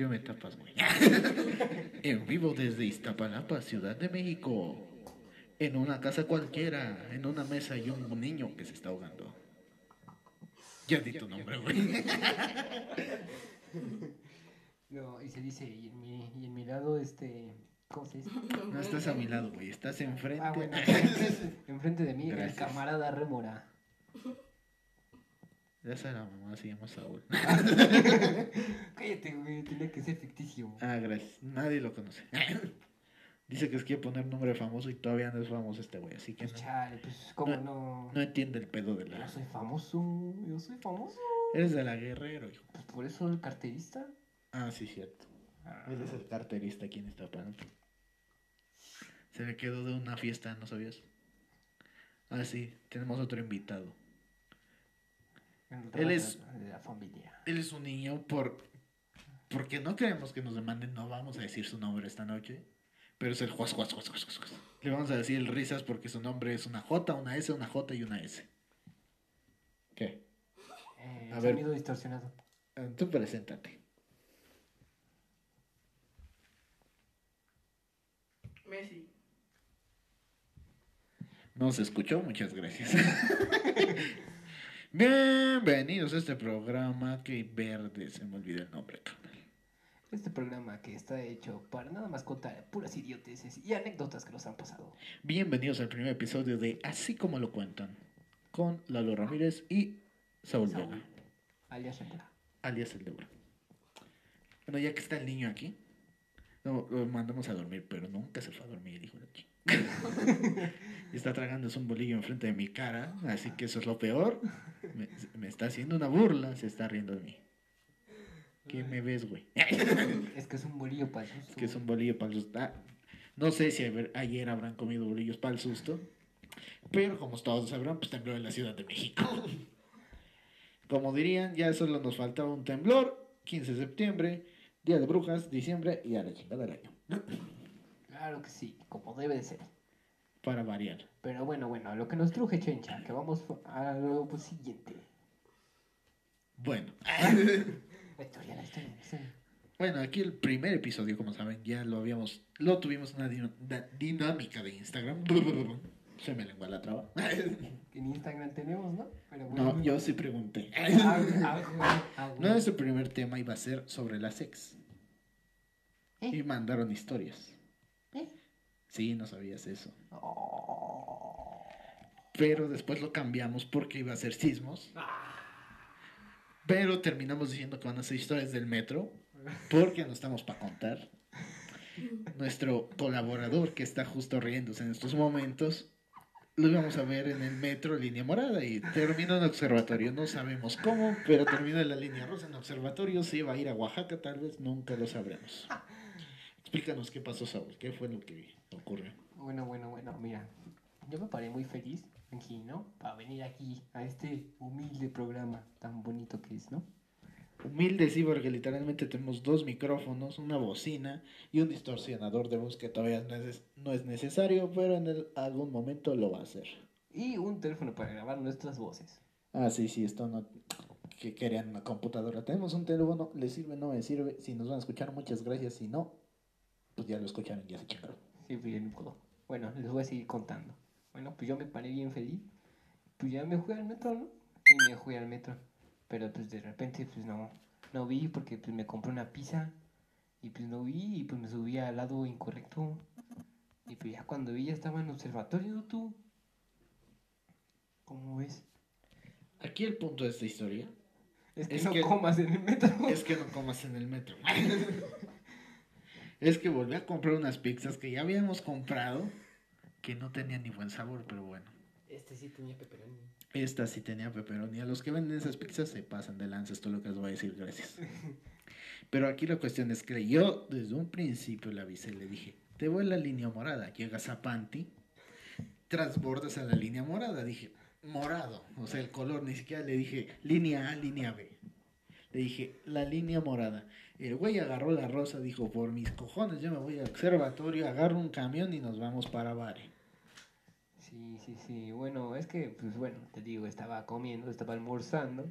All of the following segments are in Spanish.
qué me tapas, güey? en vivo desde Iztapalapa, Ciudad de México. En una casa cualquiera, en una mesa y un niño que se está ahogando. Ya di tu nombre, güey. No, y se dice, y en mi, y en mi lado, este, ¿cómo se dice? No estás a mi lado, güey. Estás enfrente. Ah, bueno, enfrente, de mí, Gracias. el camarada Rémora. Esa era mamá, se llama Saúl. Cállate, güey, tiene que ser ficticio. Ah, gracias. Nadie lo conoce. Dice que es quiere poner nombre famoso y todavía no es famoso este güey, así que Pues no, chale, pues, ¿cómo no? no entiende el pedo de Yo la... soy famoso, yo soy famoso. Eres de la Guerrero, hijo. Pues por eso el carterista. Ah, sí, cierto. Ah, Él es el carterista aquí en Iztapalapa. Se le quedó de una fiesta, ¿no sabías? Ah, sí, tenemos otro invitado. Él es- la- De la familia. Él es un niño por... Porque no queremos que nos demanden, no vamos a decir su nombre esta noche. Pero es el Juas, Juas, Juas, Juas, Juas, Juas. Le vamos a decir el Risas porque su nombre es una J, una S, una J y una S. ¿Qué? Eh, A ver. sonido distorsionado. Eh, Tú preséntate. Messi. No se escuchó, muchas gracias. Bienvenidos a este programa que verde, se me olvidó el nombre, carnal. Este programa que está hecho para nada más contar puras idioteces y anécdotas que nos han pasado. Bienvenidos al primer episodio de Así como lo cuentan, con Lalo Ramírez y Saúl Saúl, Vega, alias Rémora. alias el Debra. Bueno, ya que está el niño aquí, lo, lo mandamos a dormir, pero nunca se fue a dormir, hijo de chica. Está tragándose un bolillo enfrente de mi cara, así que eso es lo peor. Me, me está haciendo una burla, se está riendo de mí. ¿Qué me ves, güey? Es que es un bolillo para el susto. que es un bolillo para el susto. Ah, no sé si ayer, ayer habrán comido bolillos para el susto, pero como todos sabrán, pues tembló en la Ciudad de México. Como dirían, ya solo nos faltaba un temblor, 15 de septiembre, Día de Brujas, diciembre y a la chingada del año. Claro que sí, como debe de ser. Para variar. Pero bueno, bueno, lo que nos truje Chencha, que vamos a lo siguiente. Bueno, La historia, la historia, la historia. bueno, aquí el primer episodio, como saben, ya lo habíamos, lo tuvimos una di- da- dinámica de Instagram. Se me lengua la traba. En Instagram tenemos, ¿no? Pero bueno. No, yo sí pregunté. Ah, ah, ah, No, nuestro primer tema iba a ser sobre la sex. ¿Eh? Y mandaron historias. Sí, no sabías eso. Oh. Pero después lo cambiamos porque iba a ser sismos. Ah. Pero terminamos diciendo que van a ser historias del metro. Porque no estamos para contar. Nuestro colaborador que está justo riéndose en estos momentos. Lo íbamos a ver en el metro, línea morada, y terminó en observatorio. No sabemos cómo, pero terminó en la línea rosa en observatorio. Se iba a ir a Oaxaca, tal vez, nunca lo sabremos. Explícanos qué pasó, Saúl. ¿Qué fue lo que ocurrió? Bueno, bueno, bueno, mira. Yo me paré muy feliz aquí, ¿no? Para venir aquí a este humilde programa tan bonito que es, ¿no? Humilde, sí, porque literalmente tenemos dos micrófonos, una bocina y un distorsionador de voz que todavía no es, no es necesario, pero en el- algún momento lo va a hacer. Y un teléfono para grabar nuestras voces. Ah, sí, sí, esto no. que querían una computadora. Tenemos un teléfono, ¿le sirve? No me sirve. Si nos van a escuchar, muchas gracias. Si no, pues ya lo escucharon, ya se chingaron. Sí, bien puedo. Bueno, les voy a seguir contando. Bueno, pues yo me paré bien feliz. Pues ya me fui al metro, ¿no? Y me fui al metro. Pero pues de repente, pues no, no vi porque pues me compré una pizza. Y pues no vi y pues me subí al lado incorrecto. Y pues ya cuando vi ya estaba en observatorio, tú. ¿Cómo ves? Aquí el punto de esta historia Es que Es no que- comas en el metro. es que no comas en el metro. es que volví a comprar unas pizzas que ya habíamos comprado que no tenían ni buen sabor, pero bueno. Este sí tenía pepperoni. Esta sí tenía pepperoni. A los que venden esas pizzas se pasan de lanza. Esto es lo que les voy a decir, gracias. Pero aquí la cuestión es que yo desde un principio le avisé, le dije, te voy a la línea morada. Llegas a Panty, transbordas a la línea morada. Dije, morado. O sea, el color, ni siquiera le dije línea A, línea B. Le dije, la línea morada. El güey agarró la rosa, dijo, por mis cojones, yo me voy al observatorio, agarro un camión y nos vamos para Bari. Sí, sí, sí. Bueno, es que, pues bueno, te digo, estaba comiendo, estaba almorzando.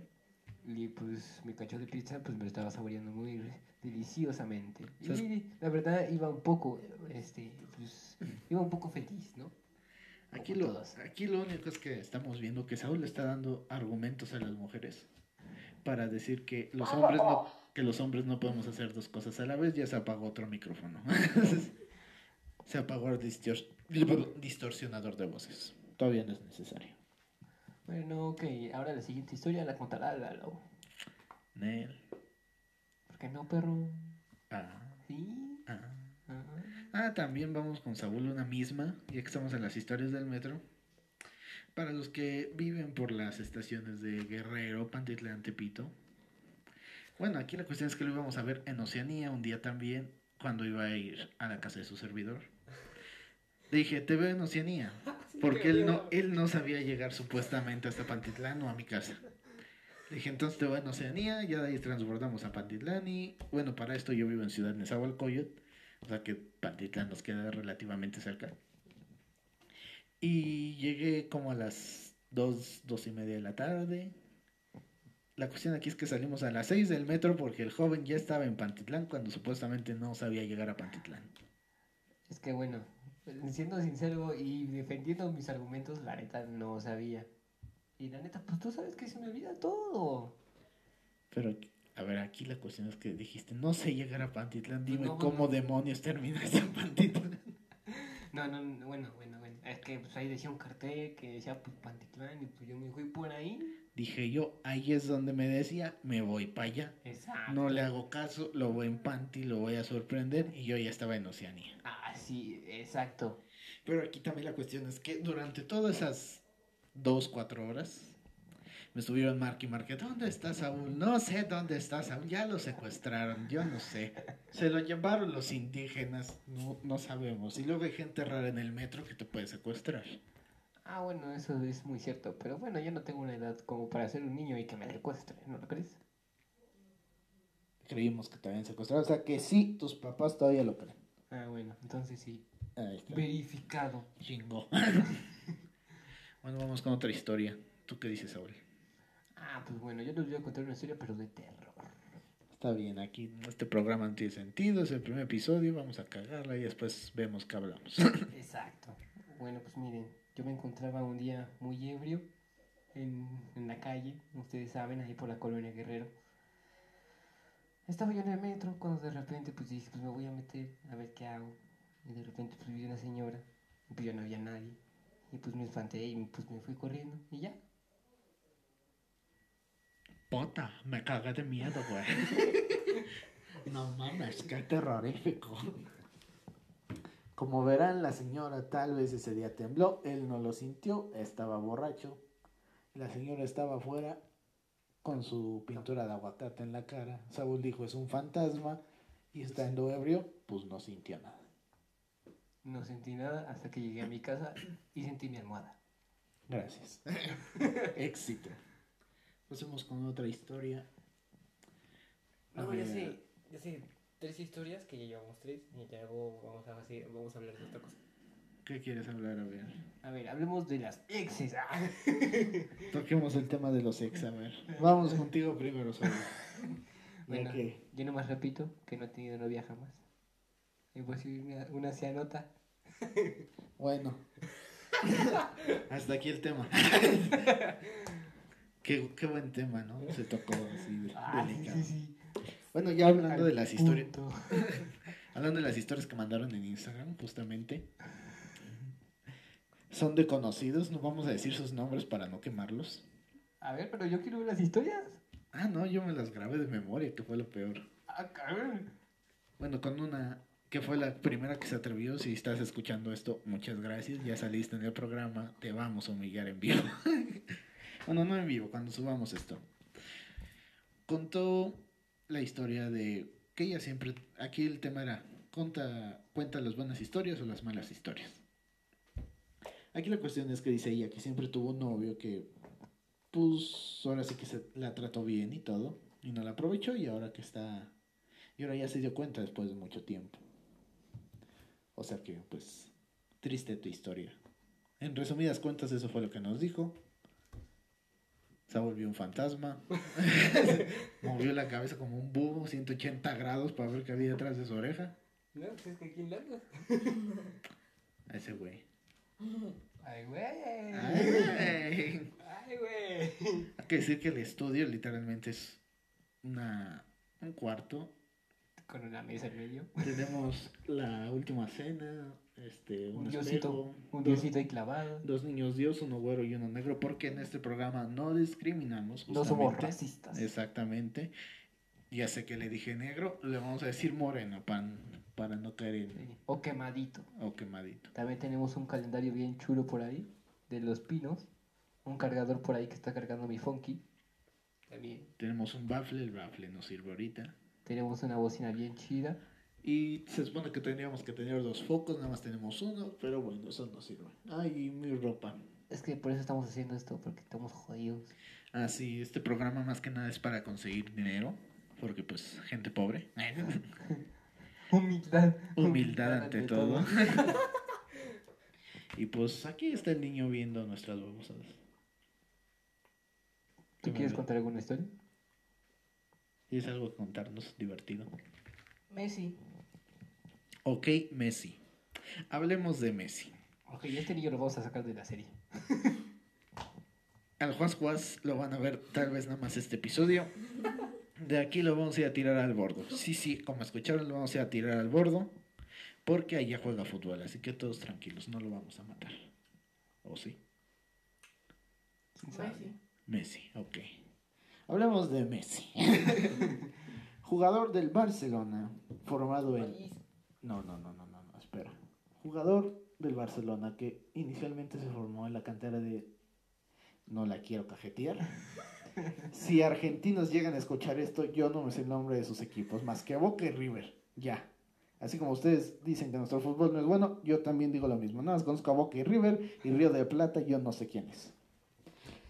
Y pues mi cacho de pizza pues me lo estaba saboreando muy deliciosamente. Y la verdad iba un poco, este, pues, iba un poco feliz, ¿no? Aquí Como lo, todos. aquí lo único es que estamos viendo que Saúl le está dando argumentos a las mujeres para decir que los hombres no, que los hombres no podemos hacer dos cosas a la vez. Ya se apagó otro micrófono. se apagó el distor- distorsionador de voces. Todavía no es necesario. Bueno, ok, ahora la siguiente historia la contará Lalo. Nel. ¿Por qué no, perro? Ah, Sí. ah. Ah. Ah, también vamos con Saúl una misma, ya que estamos en las historias del metro. Para los que viven por las estaciones de Guerrero, Pantitlán, Tepito. Bueno, aquí la cuestión es que lo íbamos a ver en Oceanía un día también, cuando iba a ir a la casa de su servidor. Le dije, te veo en Oceanía, porque él no, él no sabía llegar supuestamente hasta Pantitlán o a mi casa. Le dije, entonces te veo en Oceanía, ya de ahí transbordamos a Pantitlán y, bueno, para esto yo vivo en Ciudad Nezahualcóyotl. O sea que Pantitlán nos queda relativamente cerca. Y llegué como a las dos, dos y media de la tarde. La cuestión aquí es que salimos a las seis del metro porque el joven ya estaba en Pantitlán cuando supuestamente no sabía llegar a Pantitlán. Es que bueno, siendo sincero y defendiendo mis argumentos, la neta no sabía. Y la neta, pues tú sabes que se me olvida todo. Pero, a ver, aquí la cuestión es que dijiste, no sé llegar a Pantitlán, dime No, cómo no. demonios terminaste en Pantitlán. No, no, no, bueno, bueno, bueno. Es que pues ahí decía un cartel que decía pues Pantitlán y pues yo me fui por ahí. Dije yo, ahí es donde me decía, me voy para allá. Exacto. No le hago caso, lo voy en Panti, lo voy a sorprender y yo ya estaba en Oceanía. Ah, sí, exacto. Pero aquí también la cuestión es que durante todas esas dos, cuatro horas me estuvieron marque y marque, ¿dónde está Saúl? No sé dónde está Saúl, ya lo secuestraron, yo no sé. Se lo llevaron los indígenas, no, no sabemos. Y luego hay gente rara en el metro que te puede secuestrar. Ah, bueno, eso es muy cierto. Pero bueno, yo no tengo una edad como para ser un niño y que me secuestre, ¿no lo crees? Creímos que te habían secuestrado, o sea que sí, tus papás todavía lo creen. Ah, bueno, entonces sí. Ahí está. Verificado. Chingo. bueno, vamos con otra historia. ¿Tú qué dices, Saúl? Ah, pues bueno, yo les voy a contar una historia, pero de terror. Está bien, aquí este programa no tiene sentido, es el primer episodio, vamos a cagarla y después vemos qué hablamos. Exacto. Bueno, pues miren, yo me encontraba un día muy ebrio en, en la calle, ustedes saben, ahí por la colonia Guerrero. Estaba yo en el metro cuando de repente pues dije, pues me voy a meter a ver qué hago. Y de repente pues vi una señora, y pues ya no había nadie. Y pues me espanté y pues me fui corriendo y ya. Pota, me caga de miedo, güey. no mames, qué terrorífico. Como verán, la señora tal vez ese día tembló, él no lo sintió, estaba borracho. La señora estaba afuera con su pintura de aguacate en la cara. Saúl dijo, es un fantasma. Y estando ebrio, pues no sintió nada. No sentí nada hasta que llegué a mi casa y sentí mi almohada. Gracias. Éxito. Pasemos con otra historia. No, ya sé, ya sé, tres historias que ya llevamos tres y ya luego vamos a, así- vamos a hablar de otra cosa. ¿Qué quieres hablar? A ver. A ver, hablemos de las exes. Ah. Toquemos el tema de los ex, a ver. Vamos contigo primero. Ya Bueno, que- yo nomás repito que no he tenido novia jamás. Y pues una, una se anota. Bueno. Hasta aquí el tema. Qué, qué buen tema, ¿no? Se tocó así Ah, delicado. sí, sí. Bueno, ya hablando Al de las historias. Hablando de las historias que mandaron en Instagram, justamente. Son de conocidos, no vamos a decir sus nombres para no quemarlos. A ver, pero yo quiero ver las historias. Ah, no, yo me las grabé de memoria, que fue lo peor. Ah, cabrón. Bueno, con una que fue la primera que se atrevió. Si estás escuchando esto, muchas gracias. Ya saliste en el programa, te vamos a humillar en vivo. bueno, no en vivo, cuando subamos esto. Contó la historia de que ella siempre. Aquí el tema era: cuenta, cuenta las buenas historias o las malas historias. Aquí la cuestión es que dice ella que siempre tuvo un novio que, pues, ahora sí que se la trató bien y todo, y no la aprovechó, y ahora que está y ahora ya se dio cuenta después de mucho tiempo. O sea que, pues, triste tu historia. En resumidas cuentas, eso fue lo que nos dijo. Se volvió un fantasma. Movió la cabeza como un búho, 180 grados para ver qué había detrás de su oreja. No, pues es que aquí en Lagos. A ese güey. Ay, güey. Ay, Ay, güey. Hay que decir que el estudio literalmente es una, un cuarto. Con una mesa en medio. Tenemos la última cena, este, un, Un diosito. Un diosito ahí clavado. Dos niños dios, uno güero y uno negro, porque en este programa no discriminamos. No somos justamente. racistas. Exactamente. Ya sé que le dije negro, le vamos a decir moreno para, para no caer en Sí. O quemadito. o quemadito. También tenemos un calendario bien chulo por ahí. De los pinos. Un cargador por ahí que está cargando mi funky. También. Tenemos un baffle, el baffle nos sirve ahorita. Tenemos una bocina bien chida. Y se supone que tendríamos que tener dos focos, nada más tenemos uno, pero bueno, eso no sirve. Ay, mi ropa. Es que por eso estamos haciendo esto, porque estamos jodidos. Ah, sí, este programa más que nada es para conseguir dinero, porque pues gente pobre. Humildad. Humildad ante todo. y pues aquí está el niño viendo nuestras babosadas. ¿Tú quieres contar alguna historia? Y es algo que contarnos divertido. Messi. Ok, Messi. Hablemos de Messi. Ok, este niño lo vamos a sacar de la serie. Al Juas Juas lo van a ver tal vez nada más este episodio. De aquí lo vamos a ir a tirar al bordo. Sí, sí, como escucharon, lo vamos a ir a tirar al bordo. Porque allá juega fútbol, así que todos tranquilos, no lo vamos a matar. ¿O sí? ¿Quién sabe? Messi, ok. Hablemos de Messi. Jugador del Barcelona, formado en... No, no, no, no, no, no, espera. Jugador del Barcelona que inicialmente se formó en la cantera de... No la quiero cajetear. Si argentinos llegan a escuchar esto, yo no me sé el nombre de sus equipos, más que Boca y River. Ya. Así como ustedes dicen que nuestro fútbol no es bueno, yo también digo lo mismo. Nada más conozco a Boca y River y Río de Plata, yo no sé quién es.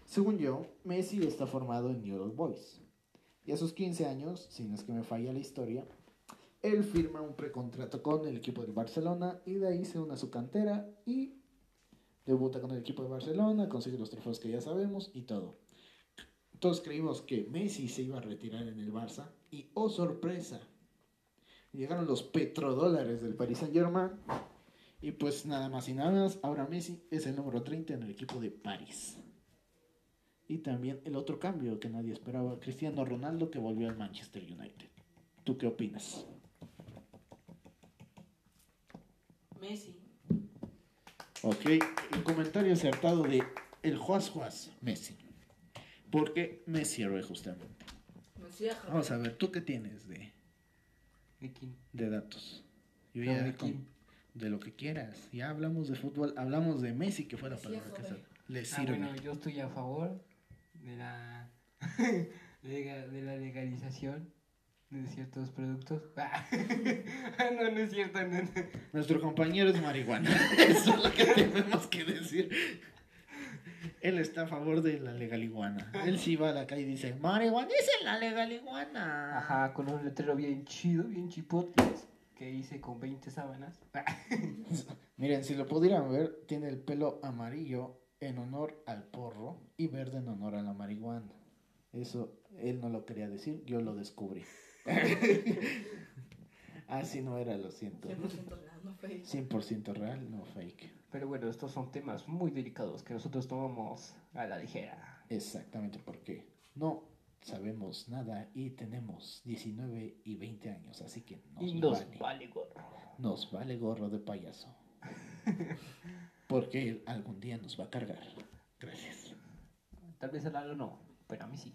Según yo, Messi está formado en New Old Boys. Y a sus 15 años, si no es que me falla la historia, él firma un precontrato con el equipo del Barcelona y de ahí se une a su cantera y debuta con el equipo de Barcelona, consigue los trofeos que ya sabemos y todo. Todos creímos que Messi se iba a retirar en el Barça y oh sorpresa, llegaron los petrodólares del Paris Saint Germain y pues nada más y nada más, ahora Messi es el número 30 en el equipo de París. Y también el otro cambio que nadie esperaba, Cristiano Ronaldo que volvió al Manchester United. ¿Tú qué opinas? Messi. Ok, el comentario acertado de el Juas Juas, Messi. ¿Por qué Messi héroe justamente? Vamos a ver, ¿tú qué tienes de, ¿De quién? de datos? Yo ¿Cómo ya de con- de lo que quieras. Ya hablamos de fútbol, hablamos de Messi, que fue la palabra que salió. Le Ah, sirve. bueno, yo estoy a favor de la, de la legalización de ciertos productos. Ah, no, no es cierto. No, no. Nuestro compañero es marihuana. Eso es lo que tenemos que decir. Él está a favor de la legal iguana. Él sí va a la calle y dice, marihuana es la legal iguana. Ajá, con un letrero bien chido, bien chipotes, que hice con 20 sábanas. Miren, si lo pudieran ver, tiene el pelo amarillo en honor al porro y verde en honor a la marihuana. Eso él no lo quería decir, yo lo descubrí. Así no era, lo siento. 100% real, no fake. 100% real, no fake. Pero bueno, estos son temas muy delicados que nosotros tomamos a la ligera. Exactamente porque no sabemos nada y tenemos 19 y 20 años, así que nos, y nos vale. vale gorro. Nos vale gorro de payaso. Porque él algún día nos va a cargar. Gracias. Tal vez a Lalo no, pero a mí sí.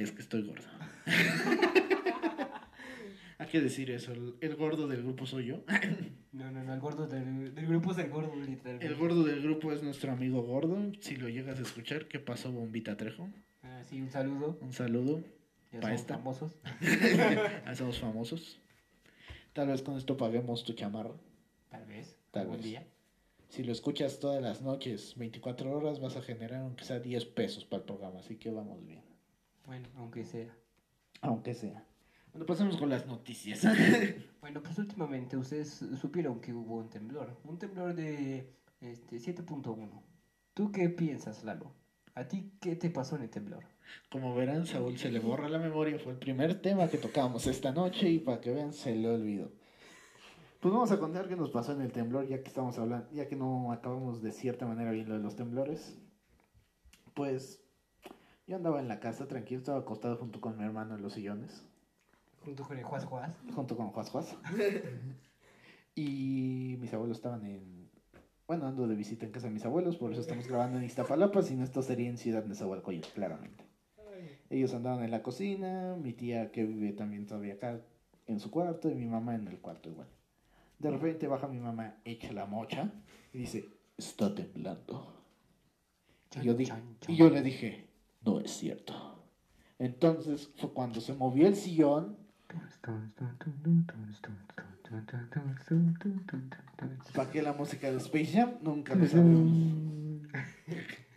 Es que estoy gordo. Hay que decir eso. El, el gordo del grupo soy yo. No, no, no, el gordo del, del grupo es el gordo, literalmente. El gordo del grupo es nuestro amigo gordo. Si lo llegas a escuchar, ¿qué pasó, Bombita Trejo? Ah, sí, un saludo. Un saludo. Ya somos esta. famosos. Hacemos famosos. Tal vez con esto paguemos tu chamarra. Tal vez. Tal algún vez. día. Si lo escuchas todas las noches, 24 horas, vas a generar aunque sea 10 pesos para el programa. Así que vamos bien. Bueno, aunque sea. Aunque sea. Bueno, pasemos con las noticias. Bueno, pues últimamente ustedes supieron que hubo un temblor. Un temblor de este, 7.1. ¿Tú qué piensas, Lalo? ¿A ti qué te pasó en el temblor? Como verán, Saúl se le borra la memoria. Fue el primer tema que tocamos esta noche y para que vean, se le olvidó. Pues vamos a contar qué nos pasó en el temblor, ya que estamos hablando, ya que no acabamos de cierta manera bien lo de los temblores. Pues yo andaba en la casa tranquilo, estaba acostado junto con mi hermano en los sillones, Junto con el Juaz Juaz. junto con Juaz Juaz. y mis abuelos estaban en. Bueno, ando de visita en casa de mis abuelos, por eso estamos grabando en Iztapalapa, si no, esto sería en Ciudad Nezahualcóyotl, claramente. Ellos andaban en la cocina, mi tía que vive también todavía acá en su cuarto y mi mamá en el cuarto igual. De repente baja mi mamá, echa la mocha y dice, está temblando. Y yo, di- Chan, chan, y yo le dije, no es cierto. Entonces fue cuando se movió el sillón, para que la música de Space Jam nunca lo sabremos.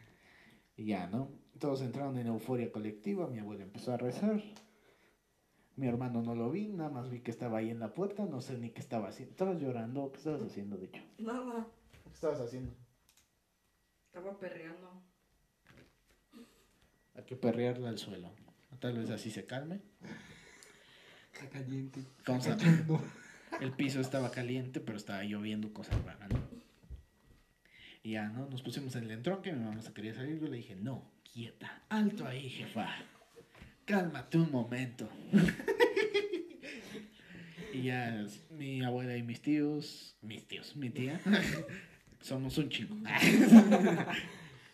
Y ya, ¿no? Todos entraron en euforia colectiva, mi abuela empezó a rezar. Mi hermano no lo vi, nada más vi que estaba ahí en la puerta, no sé ni qué estaba haciendo. ¿Estabas llorando? ¿Qué estabas haciendo, de hecho? Nada. ¿Qué estabas haciendo? Estaba perreando. Hay que perrearla al suelo. Tal vez así se calme. Está caliente. Vamos a-. El piso estaba caliente, pero estaba lloviendo cosas raras, ¿no? Y ya, ¿no? Nos pusimos en el entronque, mi mamá se quería salir, yo le dije, no, quieta, alto ahí, jefa. Cálmate un momento. y ya, mi abuela y mis tíos, mis tíos, mi tía, somos un chingo.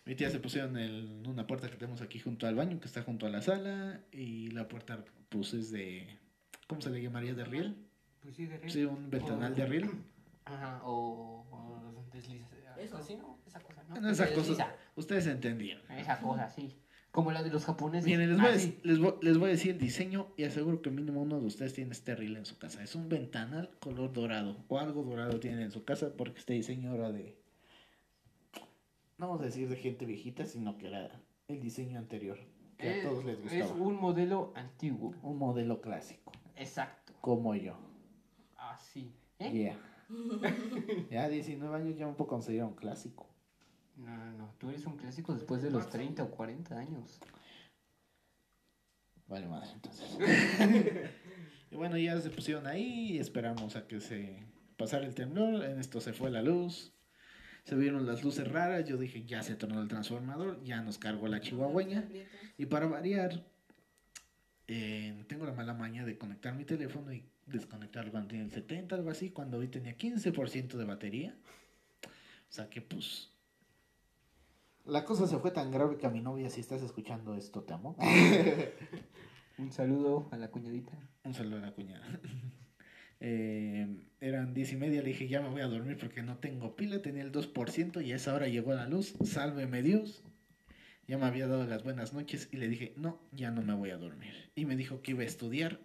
Mi tía se pusieron en una puerta que tenemos aquí junto al baño, que está junto a la sala, y la puerta, pues, es de, ¿cómo se le llamaría? ¿De riel? Pues sí, de rey. Sí, un ventanal de riel. Ajá, o, o desliza. Eso. Así, ¿no? Esa cosa, ¿no? Esa cosa, desliza. ustedes entendieron. Esa cosa, sí. Como la de los japoneses. Miren, les voy, a, Así. dec- les, voy, les voy a decir el diseño y aseguro que mínimo uno de ustedes tiene este reel en su casa. Es un ventanal color dorado o algo dorado tienen en su casa porque este diseño era de, no vamos a decir de gente viejita, sino que era el diseño anterior, que a Es- todos les Es gustaba. un modelo antiguo. Un modelo clásico, Exacto. como yo. Así. ¿Eh? Yeah. ya 19 años ya un poco considero un clásico. No, no, no. Tú eres un clásico después de los 30 o 40 años. Vale, madre, entonces. y bueno, ya se pusieron ahí y esperamos a que se pasara el temblor. En esto se fue la luz. Se vieron las luces raras. Yo dije, ya se tornó el transformador. Ya nos cargó la chihuahueña. Y para variar, eh, tengo la mala maña de conectar mi teléfono y desconectarlo cuando tenía el 70, algo así. Cuando hoy tenía 15% de batería. O sea que pues... La cosa se fue tan grave que a mi novia, si estás escuchando esto, te amo. Un saludo a la cuñadita. Un saludo a la cuñada. Eh, eran diez y media, le dije ya me voy a dormir porque no tengo pila, tenía el 2% y a esa hora llegó la luz, sálveme Dios. Ya me había dado las buenas noches y le dije, no, ya no me voy a dormir. Y me dijo que iba a estudiar,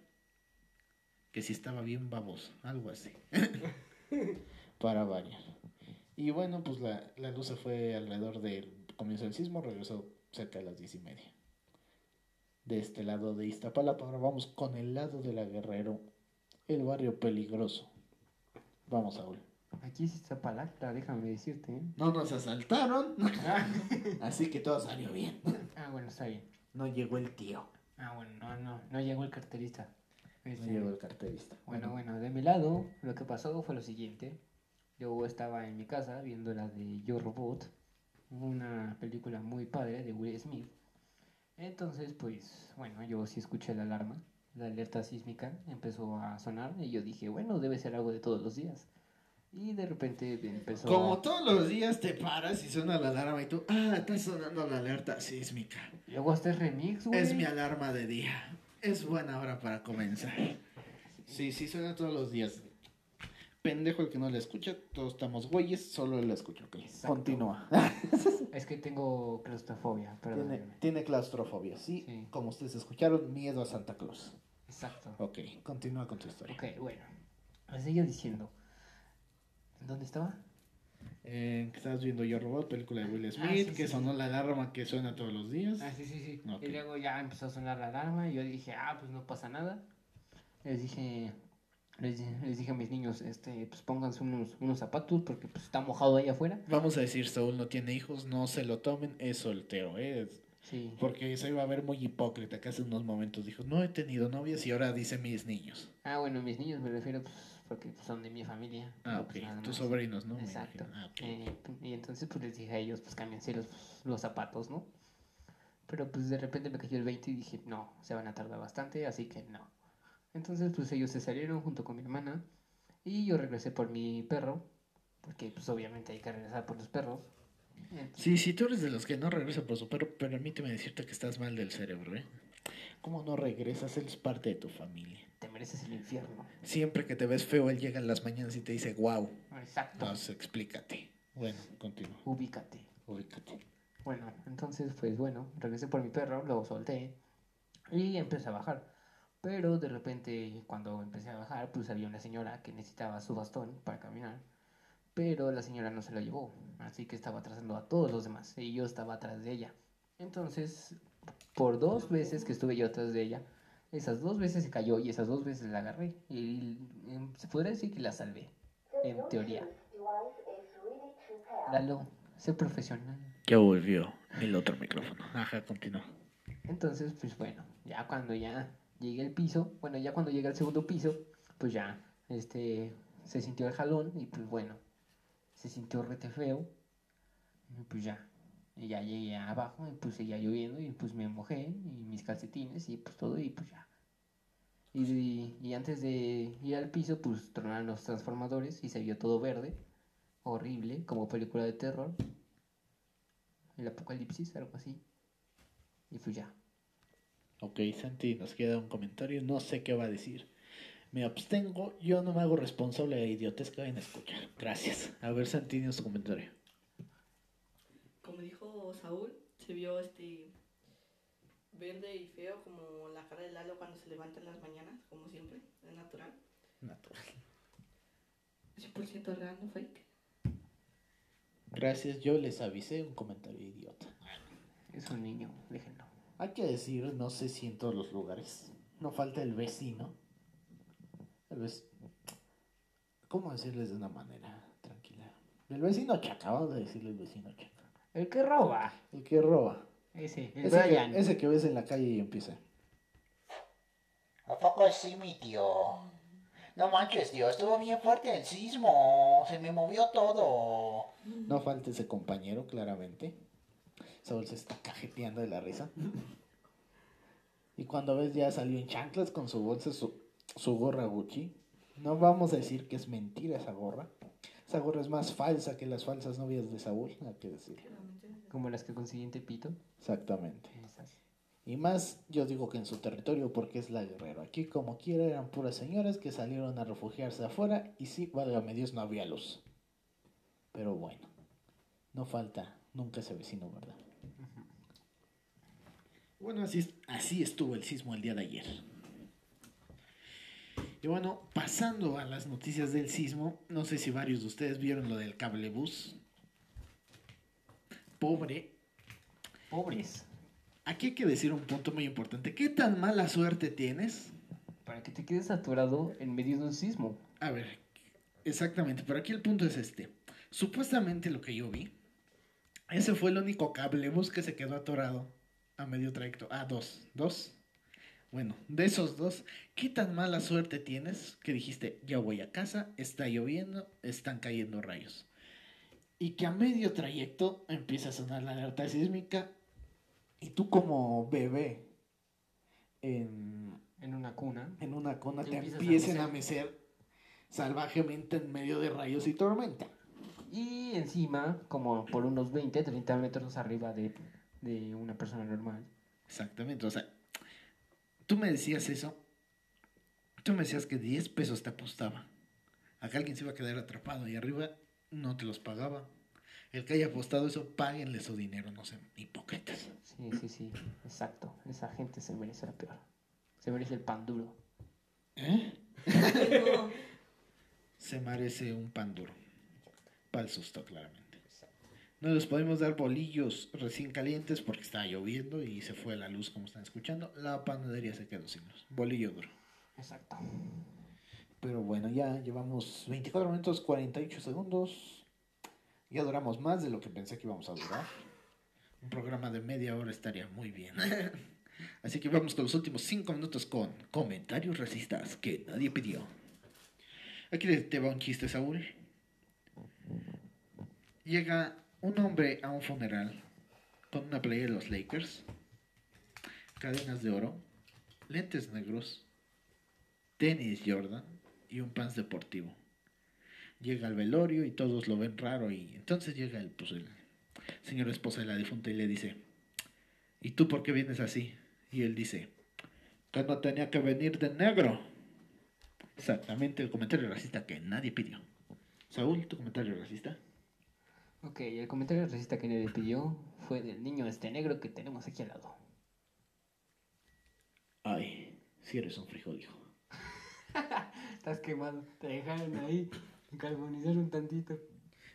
que si estaba bien baboso, algo así. Para variar. Y bueno, pues la, la luz se fue alrededor del comienzo del sismo, regresó cerca de las diez y media. De este lado de Iztapalapa, ahora vamos con el lado de la Guerrero, el barrio peligroso. Vamos, Saúl. Aquí sí está palabra, déjame decirte. ¿eh? No nos asaltaron, así que todo salió bien. Ah, bueno, está bien. No llegó el tío, Ah, bueno, no, no, no llegó el carterista. no Este, llegó el carterista. Bueno, bueno, de mi lado, lo que pasó fue lo siguiente. Yo estaba en mi casa viendo la de Yo Robot, una película muy padre de Will Smith. Entonces, pues, bueno, yo sí escuché la alarma, la alerta sísmica empezó a sonar y yo dije, bueno, debe ser algo de todos los días. Y de repente empezó Como a... todos los días te paras y suena la alarma y tú, ah, está sonando la alerta sísmica. Luego este remix, güey. Es mi alarma de día. Es buena hora para comenzar. Sí, sí, suena todos los días. Pendejo el que no la escucha, todos estamos güeyes, solo él la escucha, ok. Exacto. Continúa. Es que tengo claustrofobia, Tiene, perdónenme. tiene claustrofobia, ¿sí? Sí. Como ustedes escucharon, miedo a Santa Claus. Exacto. Ok, continúa con tu historia. Ok, bueno. Me seguía diciendo. ¿Dónde estaba? Eh, que estabas viendo Yo Robot, película de Will Ah, Smith, sí, que sí, sonó sí. la alarma que suena todos los días. Ah, sí, sí, sí. Y luego ya empezó a sonar la alarma y yo dije, ah, pues no pasa nada. Les dije Les, les dije a mis niños, este, pues pónganse unos, unos zapatos porque pues está mojado ahí afuera. Vamos a decir, Saúl no tiene hijos, no se lo tomen, es soltero, ¿eh? Sí. Porque se iba a ver muy hipócrita, que hace unos momentos dijo, no he tenido novias y ahora dice mis niños. Ah, bueno, mis niños me refiero pues porque pues, son de mi familia. Ah, ok, pues, tus sobrinos, ¿no? Exacto. Ah. Eh, y entonces pues les dije a ellos, pues cámbiense los, los zapatos, ¿no? Pero pues de repente me cayó el 20 y dije, no, se van a tardar bastante, así que no. Entonces pues ellos se salieron junto con mi hermana y yo regresé por mi perro, porque pues obviamente hay que regresar por los perros. Entonces, Sí, si tú eres de los que no regresa por su perro, permíteme decirte que estás mal del cerebro, ¿eh? ¿Cómo no regresas? Él es parte de tu familia. Te mereces el infierno. Siempre que te ves feo, él llega en las mañanas y te dice, wow. Exacto. Entonces, explícate. Bueno, continúa. Ubícate. Ubícate. Bueno, entonces, pues bueno, regresé por mi perro, lo solté y empecé a bajar. Pero de repente, cuando empecé a bajar, pues había una señora que necesitaba su bastón para caminar. Pero la señora no se lo llevó, así que estaba atrasando a todos los demás y yo estaba atrás de ella. Entonces, por dos veces que estuve yo atrás de ella, esas dos veces se cayó y esas dos veces la agarré. Y em, se podría decir que la salvé, en teoría. Lalo, sé profesional. Ya volvió el otro micrófono. Ajá, continúa. Entonces, pues bueno, ya cuando ya llegué al piso, bueno, ya cuando llegué al segundo piso, pues ya, este, se sintió el jalón y pues bueno, se sintió rete feo. Y pues ya, y ya llegué abajo y pues seguía lloviendo y pues me mojé y mis calcetines y pues todo y pues ya. Y, y, y antes de ir al piso, pues tronaron los transformadores y se vio todo verde, horrible, como película de terror. El apocalipsis, algo así. Y pues ya. Ok, Santi, nos queda un comentario. No sé qué va a decir. Me abstengo. Yo no me hago responsable de idiotes que vayan a escuchar. Gracias. A ver, Santi, dinos tu comentario. Como dijo Saúl, se vio este verde y feo como la cara de Lalo cuando se levanta en las mañanas, como siempre, es natural. Natural. 100% real, no fake. Gracias, yo les avisé un comentario idiota. Es un niño, déjenlo. Hay que decir, no sé si en todos los lugares. No falta el vecino. El vec- ¿Cómo decirles de una manera tranquila? El vecino chaca, vamos a decirle el vecino chaca. El que roba. El que roba. Ese, el Ese Brian. que, ese que ves en la calle y empieza. ¿A poco sí, mi tío? No manches, tío, estuvo bien fuerte el sismo. Se me movió todo. No falta ese compañero, claramente. Saúl se está cajeteando de la risa. Y cuando ves ya salió en chanclas con su bolsa, su, su gorra Gucci. No vamos a decir que es mentira esa gorra. Esa gorra es más falsa que las falsas novias de Saúl, hay que decirlo. Como las que conseguí en Tepito. Exactamente. Y más, yo digo que en su territorio porque es la guerrero. Aquí como quiera eran puras señoras que salieron a refugiarse afuera y sí, válgame Dios, no había luz. Pero bueno, no falta nunca ese vecino, ¿verdad? Bueno, así, es- así estuvo el sismo el día de ayer. Y bueno, pasando a las noticias del sismo, no sé si varios de ustedes vieron lo del cablebús. Pobre, Pobres. Aquí hay que decir un punto muy importante. ¿Qué tan mala suerte tienes? Para que te quedes atorado en medio de un sismo. A ver, exactamente, pero aquí el punto es este. Supuestamente lo que yo vi, ese fue el único cablebus que se quedó atorado a medio trayecto. Ah, dos, dos. Bueno, de esos dos, ¿qué tan mala suerte tienes que dijiste, ya voy a casa, está lloviendo, están cayendo rayos? Y que a medio trayecto empieza a sonar la alerta sísmica y tú como bebé en, En una cuna. en una cuna te a empiecen a mecer. mecer salvajemente en medio de rayos y tormenta. Y encima, como por unos 20, 30 metros arriba de, de una persona normal. Exactamente, o sea, tú me decías eso, tú me decías que 10 pesos te apostaba. Acá alguien se iba a quedar atrapado y arriba no te los pagaba. El que haya apostado eso, páguenle su dinero, no sean hipócritas. Sí, sí, sí. Exacto. Esa gente se merece la peor. Se merece el pan duro. ¿Eh? No, Se merece un pan duro. Para el susto, claramente. No les podemos dar bolillos recién calientes porque estaba lloviendo y se fue la luz, como están escuchando. La panadería se quedó sin luz. Bolillo duro. Exacto. Pero bueno, ya llevamos 24 minutos 48 segundos. Ya duramos más de lo que pensé que íbamos a durar. Un programa de media hora estaría muy bien. Así que vamos con los últimos 5 minutos con comentarios racistas que nadie pidió. Aquí te va un chiste, Saúl. Llega un hombre a un funeral con una playa de los Lakers, cadenas de oro, lentes negros, tenis Jordan y un pants deportivo. Llega al velorio y todos lo ven raro y entonces llega el, pues, el señor esposa de la difunta y le dice, ¿y tú por qué vienes así? Y él dice, que no tenía que venir de negro. Exactamente el comentario racista que nadie pidió. Saúl, ¿tu comentario racista? Ok, el comentario racista que le pidió fue del niño este negro que tenemos aquí al lado. Ay, si eres un frijol, hijo. Estás quemado. Te dejaron ahí carbonizar un tantito.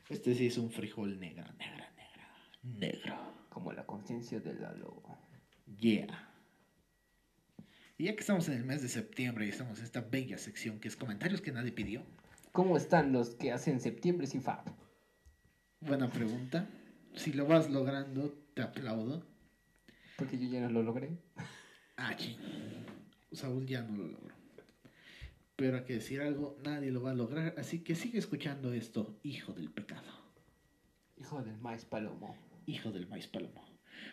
Este sí es un frijol negra, negra, negra. Negro. Como la conciencia del Lalo. Yeah. Y ya que estamos en el mes de septiembre y estamos en esta bella sección que es comentarios que nadie pidió. ¿Cómo están los que hacen septiembre sin Fab? Buena pregunta. Si lo vas logrando, te aplaudo. Porque yo ya no lo logré. Ah, ching. Saúl ya no lo logró. Pero hay que decir algo, nadie lo va a lograr. Así que sigue escuchando esto, hijo del pecado. Hijo del maíz palomo. Hijo del maíz palomo.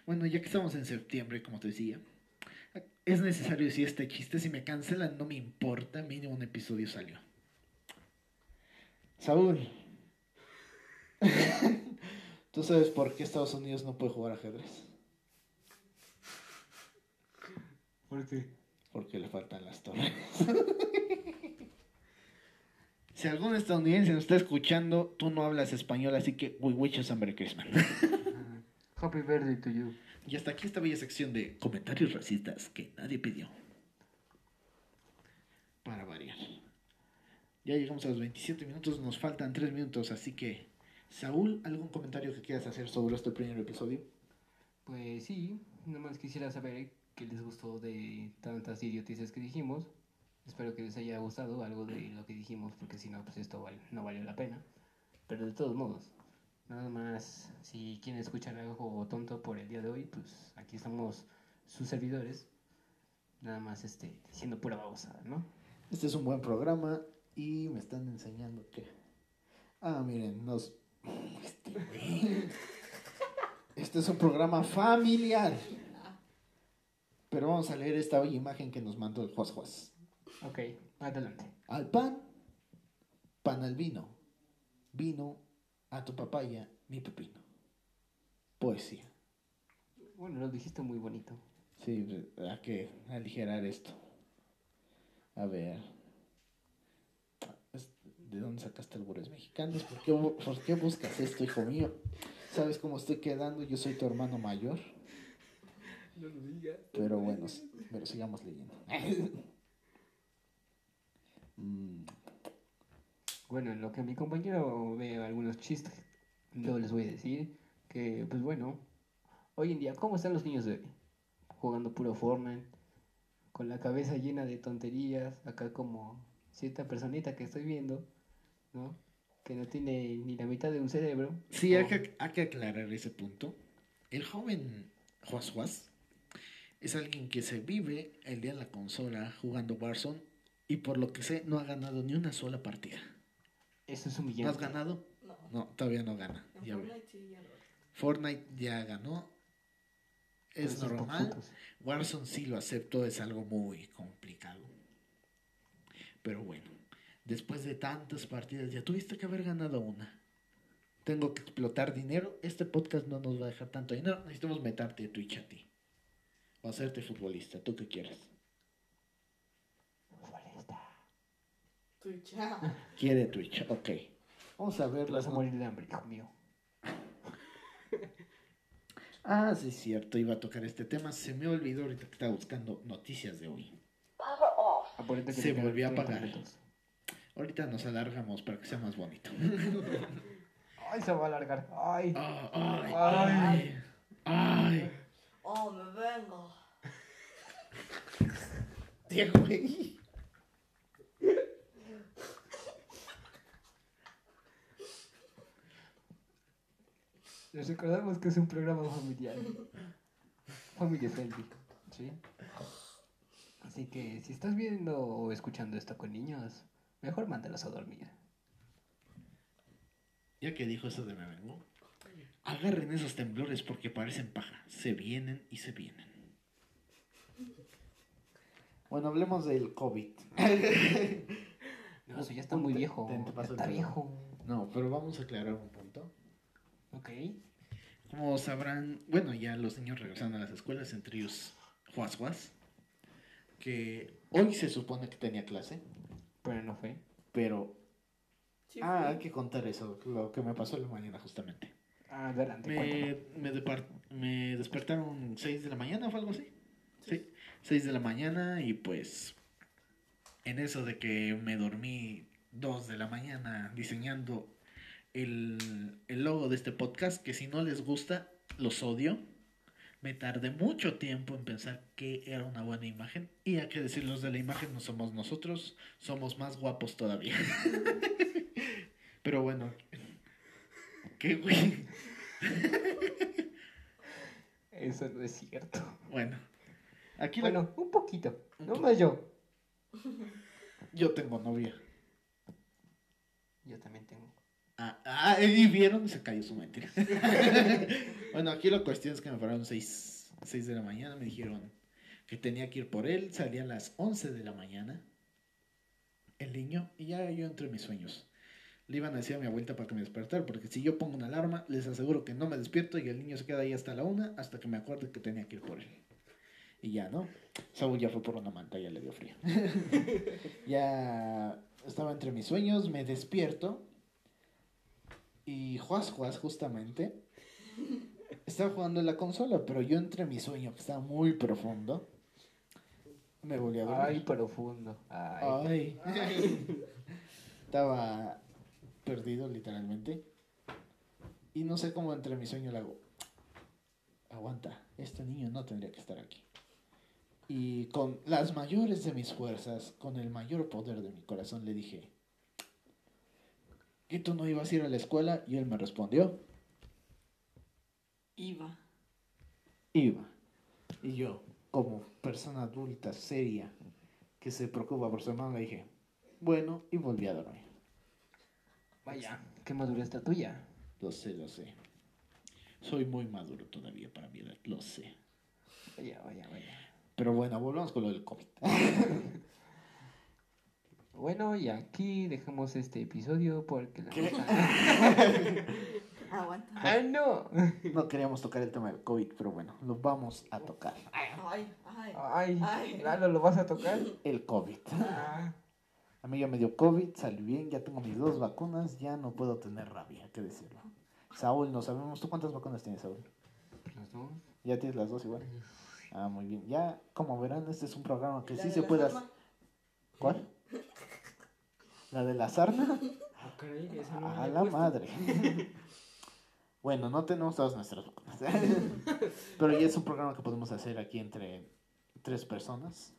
Bueno, ya que estamos en septiembre, como te decía, es necesario decir este chiste. Si me cancelan, no me importa. Mínimo un episodio salió. Saúl. ¿Tú sabes por qué Estados Unidos no puede jugar ajedrez? ¿Por qué? Porque le faltan las torres. si algún estadounidense nos está escuchando, tú no hablas español, así que we wish you some Merry Christmas. Happy birthday to you. y hasta aquí esta bella sección de comentarios racistas que nadie pidió. Para variar. Ya llegamos a los 27 minutos, nos faltan 3 minutos, así que... Saúl, ¿algún comentario que quieras hacer sobre este primer episodio? Pues sí, nomás quisiera saber qué les gustó de tantas idiotices que dijimos. Espero que les haya gustado algo de lo que dijimos, porque si no, pues esto no valió la pena. Pero de todos modos, nada más, si quieren escuchar algo tonto por el día de hoy, pues aquí estamos sus servidores. Nada más este, diciendo pura babosada, ¿no? Este es un buen programa y me están enseñando que... Ah, miren, nos... Este, güey. Este es un programa familiar. Pero vamos a leer esta imagen que nos mandó el Juaz Juaz. Ok, adelante. Al pan, pan al vino. Vino a tu papaya, mi pepino. Poesía. Bueno, lo dijiste muy bonito. Sí, hay que aligerar esto. A ver. ¿De dónde sacaste albures mexicanos? ¿Por qué, ¿Por qué buscas esto, hijo mío? ¿Sabes cómo estoy quedando? Yo soy tu hermano mayor. No lo digas. Pero bueno, pero sigamos leyendo. Mm, Bueno, en lo que mi compañero ve algunos chistes, yo les voy a decir que, pues bueno, hoy en día, ¿cómo están los niños de hoy? Jugando puro Fortnite, con la cabeza llena de tonterías, acá como cierta personita que estoy viendo, ¿no? Que no tiene ni la mitad de un cerebro. Sí, hay que, hay que aclarar ese punto. El joven Juaz Juaz es alguien que se vive el día en la consola jugando Warzone y por lo que sé no ha ganado ni una sola partida. Eso es ¿No humillante. has ganado? No. No, todavía no gana. Ya. Fortnite sí, ya lo- Fortnite ya ganó. Es normal. Warzone sí lo acepto, es algo muy complicado. Pero bueno, después de tantas partidas ya tuviste que haber ganado una. Tengo que explotar dinero. Este podcast no nos va a dejar tanto dinero. Necesitamos meterte a Twitch a ti. O hacerte futbolista, tú que quieres. Futbolista. Twitch. ah. Quiere Twitch, ok. Vamos a ver vas a las morir de hambre, hijo mío. Ah, sí, es cierto, iba a tocar este tema. Se me olvidó ahorita que estaba buscando noticias de hoy. Acuérdate que Se te quedan volvió a 30 apagar. minutos. Ahorita nos alargamos para que sea más bonito. Ay, se va a alargar. Ay. Oh, ay, ay. Ay. Oh, me vengo. Diego. Les recordamos que es un programa familiar. Familia friendly, ¿sí? Así que si estás viendo o escuchando esto con niños, mejor mándalos a dormir. Ya que dijo eso de me vengo, agarren esos temblores porque parecen paja. Se vienen y se vienen. Bueno, hablemos del COVID. No, eso ya está muy Te- viejo. te- te ya paso el está viejo. No, pero vamos a aclarar un punto. Ok. Como sabrán, bueno, ya los niños regresan a las escuelas, entre ellos Juas Juas, que hoy se supone que tenía clase, Pero no fue. pero... Sí, ah, fue. hay que contar eso, lo que me pasó en la mañana justamente. Ah, adelante. Me, me, despertaron 6 de la mañana, ¿fue algo así? Sí, 6 de la mañana y pues en eso de que me dormí 2 de la mañana diseñando el, el logo de este podcast, que si no les gusta, los odio. Me tardé mucho tiempo en pensar que era una buena imagen. Y hay que decir, los de la imagen no somos nosotros, somos más guapos todavía. Pero bueno, ¿qué güey? Eso no es cierto. Bueno, aquí la- Bueno, un poquito. Un No po- más yo. yo tengo novia. Yo también tengo. Ah, ah, y vieron, se cayó su mentira. bueno, aquí la cuestión es que me pararon 6, de la mañana, me dijeron que tenía que ir por él, salía a las 11 de la mañana, el niño, y ya yo entre mis sueños. Le iban a decir a mi abuelita para que me despertara, porque si yo pongo una alarma, les aseguro que no me despierto y el niño se queda ahí hasta la una, hasta que me acuerde que tenía que ir por él. Y ya, ¿no? Saúl ya fue por una manta, ya le dio frío. ya estaba entre mis sueños, me despierto. Y Juas Juas, justamente, estaba jugando en la consola, pero yo entre mi sueño, que estaba muy profundo, me volví a Ay, dormir. profundo. Ay. Ay. Estaba perdido, literalmente. Y no sé cómo entre mi sueño le hago. Aguanta, este niño no tendría que estar aquí. Y con las mayores de mis fuerzas, con el mayor poder de mi corazón, le dije: ¿Y tú no ibas a ir a la escuela? Y él me respondió: Iba. Iba. Y yo, como persona adulta, seria, que se preocupa por su hermano, le dije: Bueno, y volví a dormir. Vaya, qué madura está tuya. Lo sé, lo sé. Soy muy maduro todavía para mi edad, lo sé. Vaya, vaya, vaya. Pero bueno, volvamos con lo del COVID. Bueno, y aquí dejamos este episodio porque la ¿Qué? neta- Aguanta. ¡Ah, no! No queríamos tocar el tema del COVID, pero bueno, lo vamos a tocar. Ay, ay. Ay, Ay. Lalo, ¿lo vas a tocar? El COVID. Ah, A mí ya me dio COVID, salí bien, ya tengo mis dos vacunas, ya no puedo tener rabia, hay que decirlo. Saúl, no sabemos, ¿tú cuántas vacunas tienes, Saúl? los dos. ¿Ya tienes las dos igual? Ah, muy bien. Ya, como verán, este es un programa que sí se puede hacer. ¿Cuál? ¿La de la sarna? Esa no A la he la puesto. madre. Bueno, no tenemos todas nuestras vacunas. Pero ya es un programa que podemos hacer aquí entre tres personas.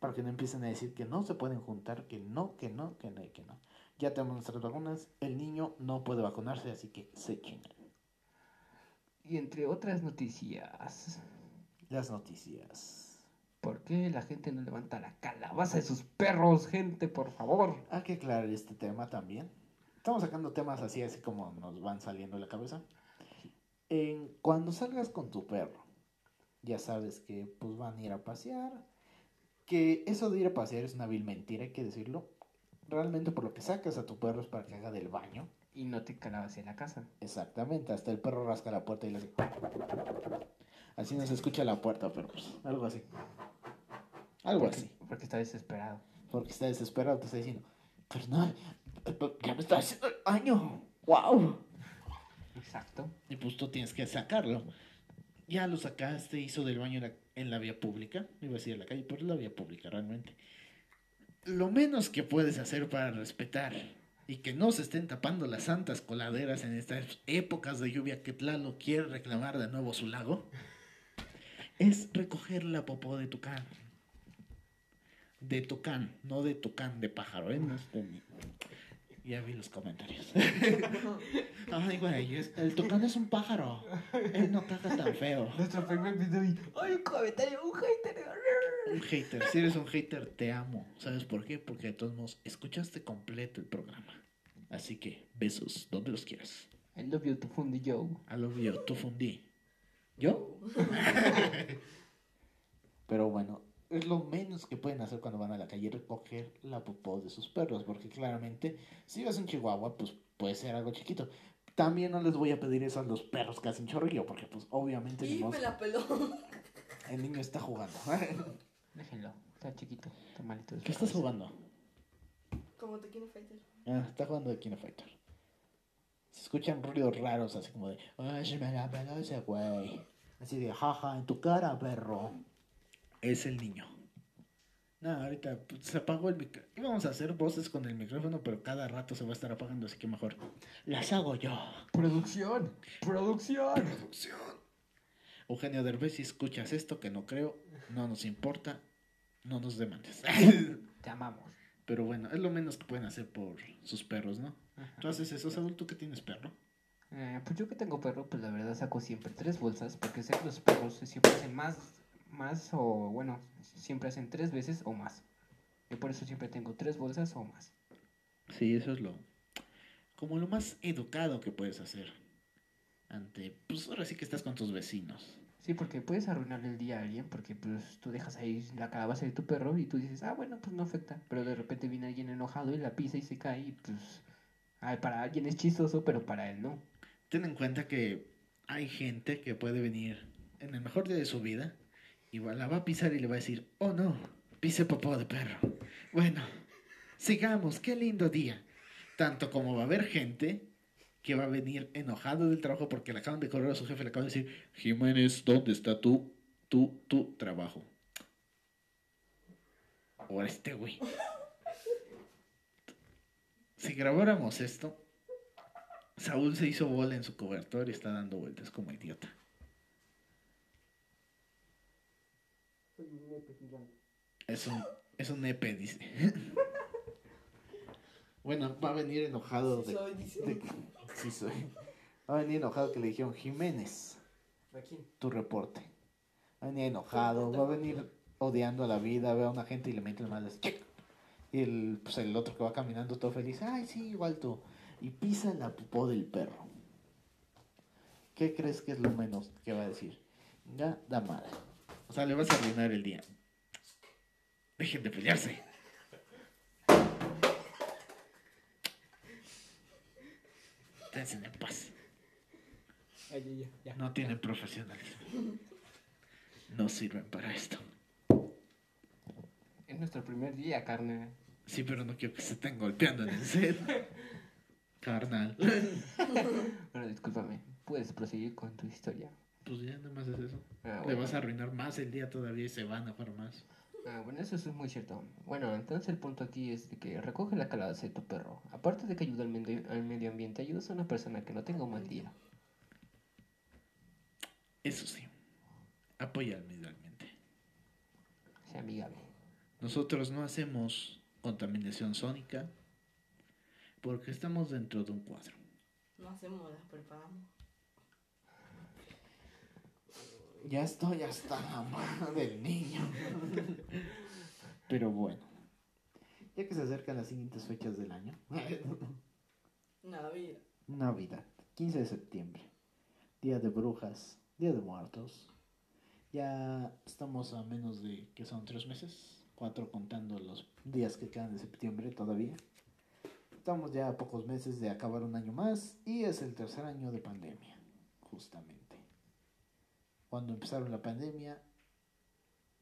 Para que no empiecen a decir que no se pueden juntar, que no, que no, que no y que no. Ya tenemos nuestras vacunas. El niño no puede vacunarse, así que se chingan. Y entre otras noticias, Las noticias. ¿Por qué la gente no levanta la calabaza de sus perros, gente, por favor? Hay que aclarar este tema también. Estamos sacando temas así, así como nos van saliendo de la cabeza. En, cuando salgas con tu perro, ya sabes que pues van a ir a pasear. Que eso de ir a pasear es una vil mentira, hay que decirlo. Realmente por lo que sacas a tu perro es para que haga del baño. Y no te calabas en la casa. Exactamente, hasta el perro rasca la puerta y le hace... Así no se escucha la puerta, pero pues algo así. Algo Porque, así. porque está desesperado. Porque está desesperado, te está diciendo, carnal, ya me está haciendo el baño. ¡Wow! Exacto. Y pues tú tienes que sacarlo. Ya lo sacaste, hizo del baño en la, en la vía pública. Iba a decir en la calle, pero es la vía pública realmente. Lo menos que puedes hacer para respetar y que no se estén tapando las santas coladeras en estas épocas de lluvia que Tlalo quiere reclamar de nuevo su lago, es recoger la popó de tu can. De tu can, no de tu can de pájaro, ¿eh? No es de mí. Ya vi los comentarios. Ay, güey, el tucán es un pájaro. Él no caga tan feo. Nuestro primer video y. ¡Ay, un comentario! ¡Un hater! Un hater, si eres un hater, te amo. ¿Sabes por qué? Porque de todos modos escuchaste completo el programa. Así que, besos, donde los quieras. I love you, tu fundi Joe. A lo mío, tú fundí. ¿Yo? Pero bueno, es lo menos que pueden hacer cuando van a la calle recoger la popó de sus perros. Porque claramente, si vas en Chihuahua, pues puede ser algo chiquito. También no les voy a pedir eso a los perros que hacen chorrillo, porque pues obviamente Y me la peló. el niño está jugando. Déjenlo, está chiquito, está malito. ¿Qué estás jugando? Como te quiero fighter. Ah, está jugando de King Fighter. Se escuchan ruidos raros, así como de, ay, se me la peló ese güey. Así de, jaja, en tu cara, perro. Es el niño. No, ahorita pues, se apagó el micrófono. Íbamos a hacer voces con el micrófono, pero cada rato se va a estar apagando, así que mejor las hago yo. ¡Producción! ¡Producción! Eugenio Derbez, si escuchas esto, que no creo, no nos importa, no nos demandes. Te amamos. pero bueno, es lo menos que pueden hacer por sus perros, ¿no? Ajá. ¿Tú haces eso, Saúl? ¿Tú que tienes perro? Eh, pues yo que tengo perro, pues la verdad saco siempre tres bolsas, porque sé que los perros siempre hacen más, más o bueno, siempre hacen tres veces o más. Y por eso siempre tengo tres bolsas o más. Sí, eso es lo. Como lo más educado que puedes hacer. Ante. Pues ahora sí que estás con tus vecinos. Sí, porque puedes arruinarle el día a alguien, porque pues tú dejas ahí la calabaza de tu perro y tú dices, ah, bueno, pues no afecta. Pero de repente viene alguien enojado y la pisa y se cae y pues... ay, para alguien es chistoso, pero para él no. Ten en cuenta que hay gente que puede venir en el mejor día de su vida va- la va a pisar y le va a decir, oh no, pise popó de perro. Bueno, sigamos, qué lindo día. Tanto como va a haber gente que va a venir enojado del trabajo porque le acaban de correr a su jefe, le acaban de decir, Jiménez, ¿dónde está tu, tu, tu trabajo? O este güey. Si grabáramos esto, Saúl se hizo bola en su cobertor y está dando vueltas como idiota. Es un, es un EP, dice. bueno, va a venir enojado de, Soy, dice. de sí soy. Va a venir enojado que le dijeron Jiménez, ¿A quién? tu reporte. Va a venir enojado, va a venir odiando a la vida, ve a una gente y le mete mal así, ¡chic! Y el, pues el otro que va caminando todo feliz, ay sí, igual tú. Y pisa la popó del perro. ¿Qué crees que es lo menos que va a decir? Ya, da madre. O sea, le vas a arruinar el día. Dejen de pelearse. Dense en paz. No tienen profesionalismo. No sirven para esto. Es nuestro primer día, carne. Sí, pero no quiero que se estén golpeando en el set. Carnal. Bueno, discúlpame. Puedes proseguir con tu historia. Pues ya nada más es eso. Ah, Le vas a arruinar más el día todavía y se van a enojar más. Ah, bueno, eso es muy cierto. Bueno, entonces el punto aquí es de que recoge la calabaza de tu perro. Aparte de que ayuda al medio, al medio ambiente, ayudas a una persona que no tenga un mal día. Eso sí. Apoya al medio ambiente. Sea amigable. Nosotros no hacemos contaminación sónica porque estamos dentro de un cuadro. No hacemos, la preparamos. Ya estoy hasta la mano del niño. Pero bueno. Ya que se acercan las siguientes fechas del año. Navidad. Navidad, 15 de septiembre. Día de brujas, Día de muertos. Ya estamos a menos de, que son? ¿Tres meses? Cuatro contando los días que quedan de septiembre todavía. Estamos ya a pocos meses de acabar un año más y es el tercer año de pandemia, justamente. Cuando empezaron la pandemia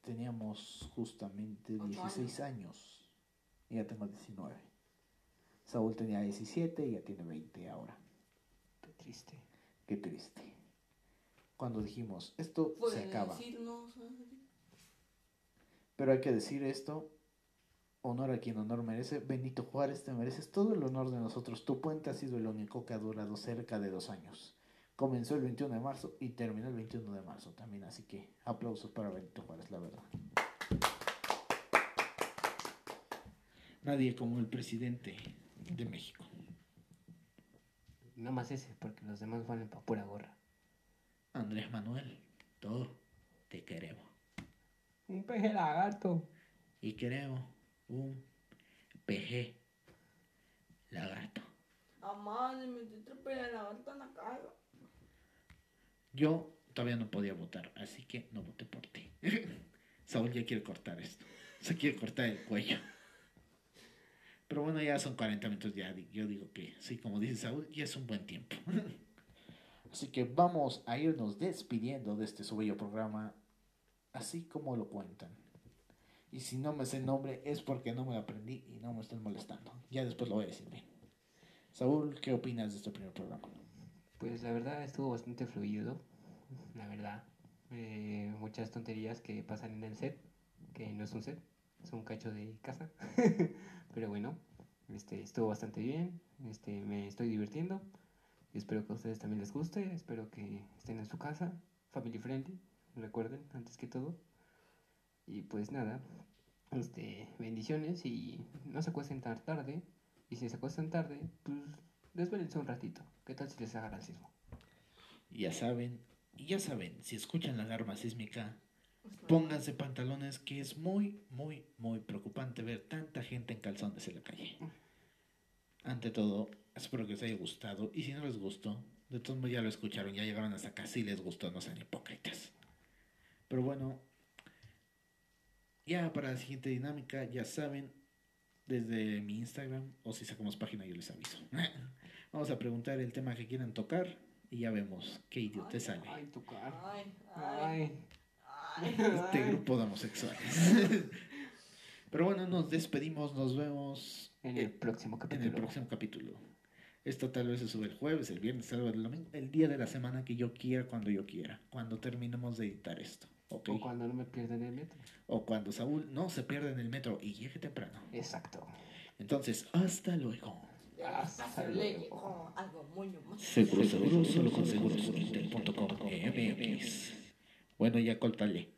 teníamos justamente Ocho 16 años y ya tengo 19. Saúl tenía 17 y ya tiene 20 ahora. Qué triste. Qué triste. Cuando dijimos, esto se acaba. decirnos. Pero hay que decir esto, honor a quien honor merece. Benito Juárez, te mereces todo el honor de nosotros. Tu puente ha sido el único que ha durado cerca de dos años. Comenzó el 21 de marzo y terminó el 21 de marzo también. Así que aplausos para Benito Juárez, la verdad. Nadie como el presidente de México. no más ese, porque los demás valen para pura gorra. Andrés Manuel, todo te queremos. Un peje lagarto. Y queremos un PG lagarto. Mamá, le metiste pela la gata en la cara. Yo todavía no podía votar, así que no voté por ti. Saúl ya quiere cortar esto. Se quiere cortar el cuello. Pero bueno, ya son 40 minutos ya. Yo digo que sí, como dice Saúl, ya es un buen tiempo. Así que vamos a irnos despidiendo de este su bello programa, así como lo cuentan. Y si no me sé el nombre es porque no me lo aprendí y no me estén molestando. Ya después lo voy a decir bien. Saúl, ¿qué opinas de este primer programa? Pues la verdad estuvo bastante fluido, la verdad. Eh, muchas tonterías que pasan en el set, que no es un set, es un cacho de casa. Pero bueno, este, estuvo bastante bien, este, me estoy divirtiendo. Espero que a ustedes también les guste, espero que estén en su casa, family friendly, recuerden, antes que todo. Y pues nada, este, bendiciones y no se acuesten tan tarde. Y si se acuestan tarde, pues desvélense un ratito. ¿Qué tal si les agarra el sismo? Ya saben, ya saben, si escuchan la alarma sísmica, pónganse pantalones que es muy, muy, muy preocupante ver tanta gente en calzones en la calle. Ante todo, espero que les haya gustado y si no les gustó, de todos modos ya lo escucharon, ya llegaron hasta acá, si les gustó, no sean hipócritas. Pero bueno, ya para la siguiente dinámica, ya saben, desde mi Instagram, o si sacamos página yo les aviso. Vamos a preguntar el tema que quieran tocar y ya vemos qué idiota sale. Ay, tu cara. Ay, ay, Ay. ay. este grupo de homosexuales. Pero bueno, nos despedimos, nos vemos En el próximo en capítulo. el próximo capítulo. Esto tal vez se sube el jueves, el viernes, el sábado, el domingo, el día de la semana que yo quiera, cuando yo quiera, cuando terminemos de editar esto. ¿ok? O cuando no me pierdan el metro. O cuando Saúl no se pierda en el metro y llegue temprano. Exacto. Entonces, hasta luego. Hasta Hacerle luego. como algo muy humano. Seguro, seguro, solo con seguros. Bueno, ya córtale.